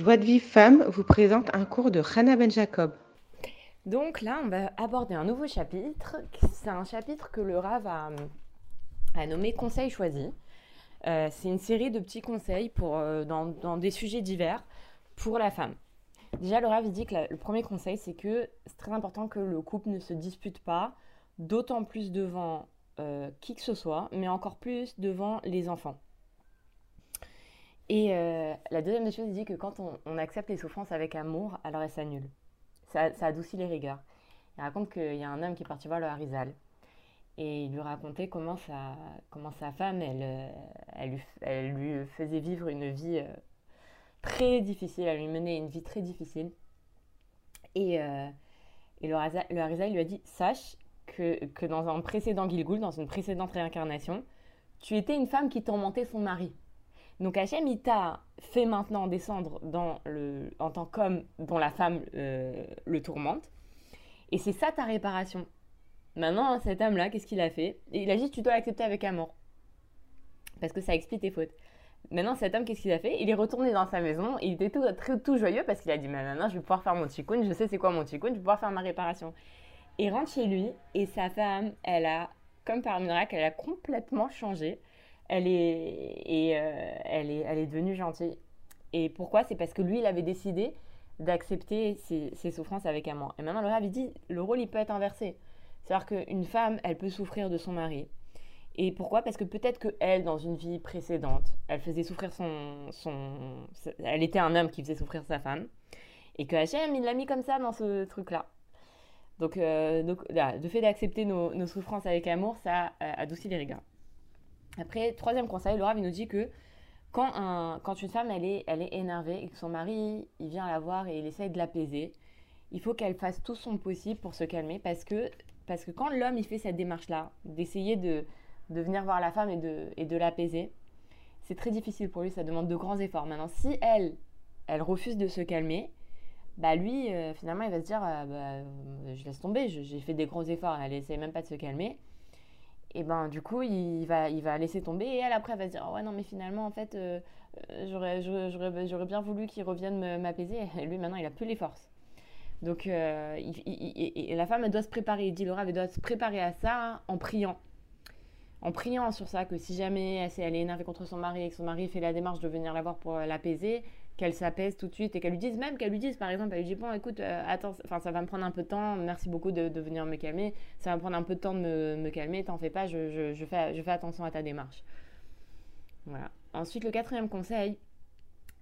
Joie de Vie Femme vous présente un cours de Hannah Ben Jacob. Donc là, on va aborder un nouveau chapitre. C'est un chapitre que le Rav a, nommé Conseils choisis. Euh, c'est une série de petits conseils pour, euh, dans, des sujets divers pour la femme. Déjà, le Rav dit que le premier conseil, c'est que c'est très important que le couple ne se dispute pas, d'autant plus devant euh, qui que ce soit, mais encore plus devant les enfants. Et la deuxième des choses, il dit que quand on, accepte les souffrances avec amour, alors elles s'annulent. Ça, adoucit les rigueurs. Il raconte qu'il y a un homme qui est parti voir le Harizal et il lui racontait comment sa, femme, elle, euh, elle, lui, faisait vivre une vie euh, très difficile, elle lui menait une vie très difficile. Et, euh, le, Harisa, lui a dit Sache que, que dans un précédent Gilgul, dans une précédente réincarnation, tu étais une femme qui tourmentait son mari. Donc Hachem, il t'a fait maintenant descendre dans le, en tant qu'homme dont la femme le tourmente. Et c'est ça ta réparation. Maintenant, cet homme-là, qu'est-ce qu'il a fait? Il a dit tu dois l'accepter avec amour. Parce que ça explique tes fautes. Maintenant, cet homme, qu'est-ce qu'il a fait? Il est retourné dans sa maison. Il était tout joyeux parce qu'il a dit maintenant, je vais pouvoir faire mon tikkun. Je sais c'est quoi mon tikkun. Je vais pouvoir faire ma réparation. Il rentre chez lui et sa femme, elle a, comme par miracle, elle a complètement changé. Elle est, et, euh, elle est, elle est devenue gentille. Et pourquoi? C'est parce que lui, il avait décidé d'accepter ses, souffrances avec amour. Et maintenant, le Rav, il dit le rôle, il peut être inversé. C'est-à-dire qu'une femme, elle peut souffrir de son mari. Et pourquoi? Parce que peut-être qu'elle, dans une vie précédente, elle faisait souffrir son, son... Elle était un homme qui faisait souffrir sa femme. Et que Hachem, il l'a mis comme ça dans ce truc-là. Donc, euh, donc le fait d'accepter nos, souffrances avec amour, ça euh, adoucit les rigueurs. Après, troisième conseil, Laura nous dit que quand, un, quand une femme, elle est, elle est énervée et que son mari, il vient la voir et il essaye de l'apaiser, il faut qu'elle fasse tout son possible pour se calmer parce que parce que quand l'homme, il fait cette démarche-là, d'essayer de, de, venir voir la femme et de, et de l'apaiser, c'est très difficile pour lui, ça demande de grands efforts. Maintenant, si elle, elle refuse de se calmer, bah lui, euh, finalement, il va se dire, euh, bah, je laisse tomber, j'ai fait des gros efforts, elle essaie même pas de se calmer. Et ben du coup, il va, il va laisser tomber et elle après elle va se dire, oh ouais non mais finalement en fait, euh, j'aurais bien voulu qu'il revienne m'apaiser. Et lui maintenant, il a plus les forces. Donc, euh, la femme, elle doit se préparer, dit Laura, elle doit se préparer à ça en priant. En priant sur ça, que si jamais elle, elle est énervée contre son mari et que son mari fait la démarche de venir la voir pour l'apaiser, qu'elle s'apaise tout de suite et qu'elle lui dise même, qu'elle lui dise par exemple, elle lui dit Bon, écoute, euh, attends, ça va me prendre un peu de temps, merci beaucoup de, venir me calmer, ça va me prendre un peu de temps de me, calmer, t'en fais pas, je, fais, je fais attention à ta démarche. Voilà. Ensuite, le quatrième conseil,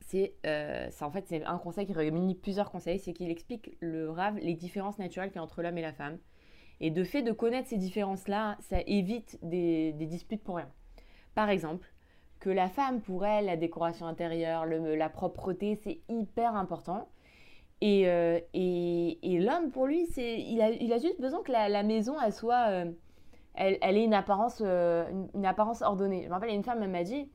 c'est euh, en fait c'est un conseil qui réunit plusieurs conseils, c'est qu'il explique le rave les différences naturelles qu'il y a entre l'homme et la femme. Et de fait de connaître ces différences-là, ça évite des, disputes pour rien. Par exemple, que la femme, pour elle, la décoration intérieure, la propreté, c'est hyper important. Et, euh, et, et l'homme, pour lui, il a, il a juste besoin que la, maison, elle soit... Euh, elle, elle, ait une apparence, une, une, apparence ordonnée. Je me rappelle, une femme, elle m'a dit,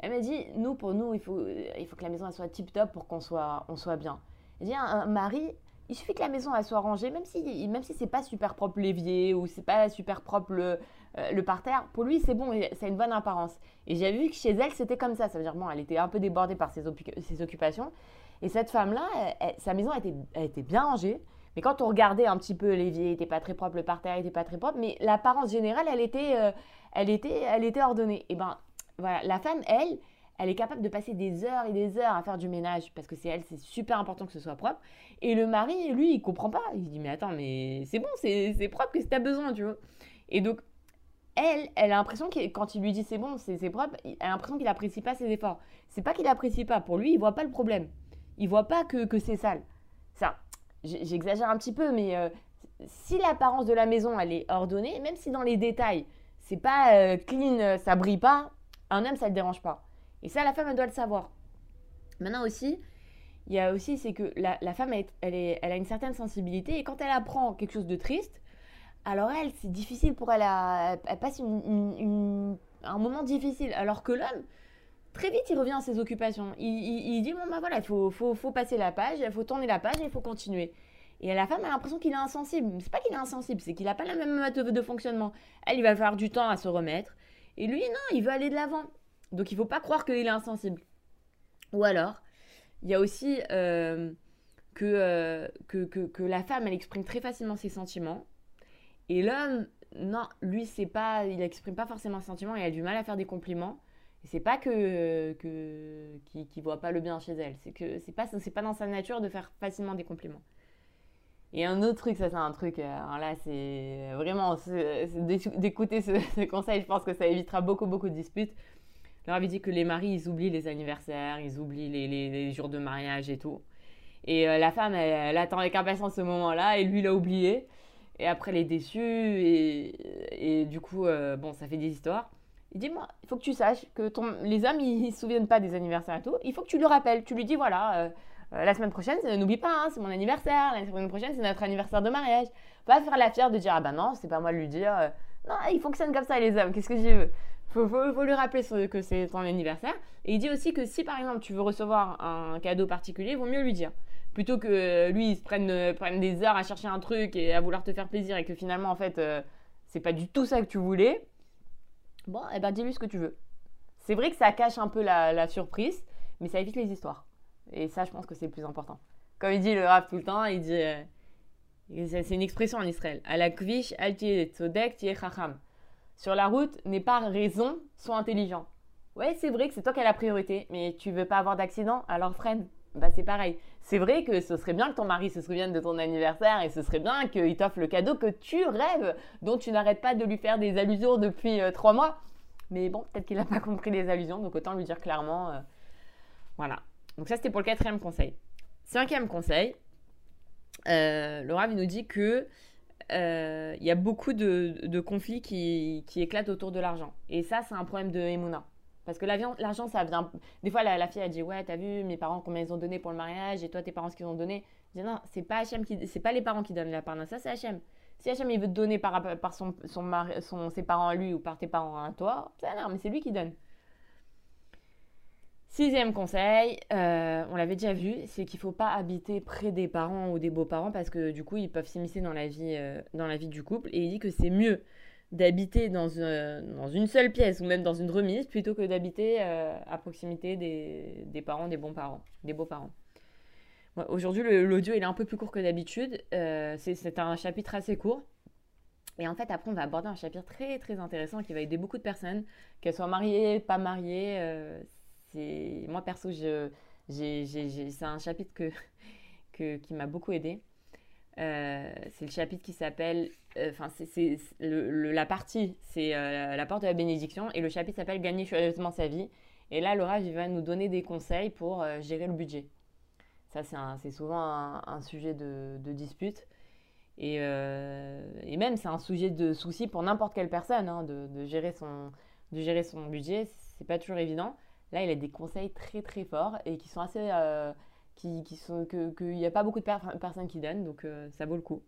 elle m'a dit, nous, pour nous, il faut, il faut que la maison soit tip-top pour qu'on soit, on soit bien. Elle dit, un, mari, il suffit que la maison elle soit rangée, même si, même si c'est pas super propre l'évier ou c'est pas super propre le, euh, le parterre, pour lui c'est bon, ça a une bonne apparence. Et j'ai vu que chez elle c'était comme ça, ça veut dire bon, elle était un peu débordée par ses, occupations. Et cette femme-là, sa maison était, elle était bien rangée, mais quand on regardait un petit peu l'évier, il était pas très propre, le parterre était pas très propre, mais l'apparence générale, elle était, euh, elle était, elle était ordonnée. Et ben voilà, la femme, elle, elle est capable de passer des heures et des heures à faire du ménage parce que c'est elle, c'est super important que ce soit propre. Et le mari, lui, il comprend pas. Il dit mais attends, mais c'est bon, c'est propre, que tu as besoin, tu vois? Et donc, elle, elle a l'impression que quand il lui dit c'est bon, c'est propre, elle a l'impression qu'il n'apprécie pas ses efforts. C'est pas qu'il n'apprécie pas. Pour lui, il voit pas le problème. Il voit pas que, que c'est sale. Ça, j'exagère un petit peu, mais euh, si l'apparence de la maison elle est ordonnée, même si dans les détails c'est pas euh, clean, ça brille pas, un homme, ça le dérange pas. Et ça, la femme, elle doit le savoir. Maintenant aussi, il y a aussi, c'est que la, femme, elle, est, elle, a une certaine sensibilité et quand elle apprend quelque chose de triste, alors elle, c'est difficile pour elle, elle, passe un moment difficile. Alors que l'homme, très vite, il revient à ses occupations. Il, dit, bon, ben voilà, il faut, faut, faut, passer la page, il faut tourner la page il faut continuer. Et la femme a l'impression qu'il est insensible. C'est pas qu'il est insensible, c'est qu'il n'a pas la même méthode de fonctionnement. Elle, il va falloir du temps à se remettre. Et lui, non, il veut aller de l'avant. Donc il faut pas croire qu'il est insensible. Ou alors, il y a aussi euh, que, que, que, la femme, elle exprime très facilement ses sentiments. Et l'homme, non, lui, c'est pas, il exprime pas forcément ses sentiments et a du mal à faire des compliments. Et c'est pas que, que qui, voit pas le bien chez elle, c'est que c'est pas, c'est pas dans sa nature de faire facilement des compliments. Et un autre truc, ça c'est un truc, alors là c'est vraiment d'écouter ce, conseil, je pense que ça évitera beaucoup beaucoup de disputes. leur avait dit que les maris ils oublient les anniversaires, ils oublient les, jours de mariage et tout. Et euh, la femme elle, attend avec impatience ce moment-là et lui il a oublié. Et après elle est déçue et, du coup euh, bon ça fait des histoires. Il dit moi il faut que tu saches que les hommes ils, se souviennent pas des anniversaires et tout. Il faut que tu le rappelles. Tu lui dis voilà. Euh, euh, la semaine prochaine, n'oublie pas, hein, c'est mon anniversaire. La semaine prochaine, c'est notre anniversaire de mariage. Pas faire la fière de dire, ah bah non, c'est pas moi de lui dire. Non, ils fonctionnent comme ça, les hommes. Qu'est-ce que je veux? Faut, faut, lui rappeler que c'est ton anniversaire. Et il dit aussi que si par exemple tu veux recevoir un cadeau particulier, il vaut mieux lui dire. Plutôt que lui, il se prenne, euh, des heures à chercher un truc et à vouloir te faire plaisir et que finalement, en fait, c'est pas du tout ça que tu voulais. Bon, eh ben dis-lui ce que tu veux. C'est vrai que ça cache un peu la, surprise, mais ça évite les histoires. Et ça, je pense que c'est le plus important. Comme il dit le rap tout le temps, il dit. Euh, c'est une expression en Israël. À la kvish, al tzodek, chacham. Sur la route, n'est pas raison, sois intelligent. Ouais, c'est vrai que c'est toi qui as la priorité, mais tu veux pas avoir d'accident, alors freine. Bah, c'est pareil. C'est vrai que ce serait bien que ton mari se souvienne de ton anniversaire et ce serait bien qu'il t'offre le cadeau que tu rêves, dont tu n'arrêtes pas de lui faire des allusions depuis euh, trois mois. Mais bon, peut-être qu'il n'a pas compris les allusions, donc autant lui dire clairement. Euh, voilà. Donc ça, c'était pour le quatrième conseil. Cinquième conseil, euh, Laura nous dit que il y a beaucoup de, conflits qui, éclatent autour de l'argent. Et ça, c'est un problème de Emouna. Parce que l'argent, ça vient. Des fois, la, fille, a dit Ouais, t'as vu mes parents combien ils ont donné pour le mariage et toi, tes parents, ce qu'ils ont donné. Je dis Non, c'est pas pas les parents qui donnent la part. ça, c'est HM. Si HM, il veut te donner par, par son, son, ses parents à lui ou par tes parents à toi, c'est non, mais c'est lui qui donne. Sixième conseil, euh, on l'avait déjà vu, c'est qu'il ne faut pas habiter près des parents ou des beaux-parents parce que du coup, ils peuvent s'immiscer dans, euh, dans la vie du couple. Et il dit que c'est mieux d'habiter dans, dans, une seule pièce ou même dans une remise plutôt que d'habiter euh, à proximité des, des, parents, des bons parents, des beaux-parents. Aujourd'hui, l'audio est un peu plus court que d'habitude. c'est un chapitre assez court. Et en fait, après, on va aborder un chapitre très très intéressant qui va aider beaucoup de personnes, qu'elles soient mariées, pas mariées c'est moi perso, c'est un chapitre que, qui m'a beaucoup aidé. Euh, c'est le chapitre qui s'appelle, euh, enfin c'est la partie, c'est euh, la porte de la bénédiction et le chapitre s'appelle Gagner joyeusement sa vie. Et là, Laura va nous donner des conseils pour gérer le budget. Ça, c'est souvent un, sujet de, dispute. Et, même, c'est un sujet de souci pour n'importe quelle personne, hein, de, gérer son, de gérer son budget. C'est pas toujours évident. Là, il a des conseils très très forts et qui sont assez. Qui, qui, sont. qu'il n'y a pas beaucoup de personnes qui donnent, donc euh, ça vaut le coup.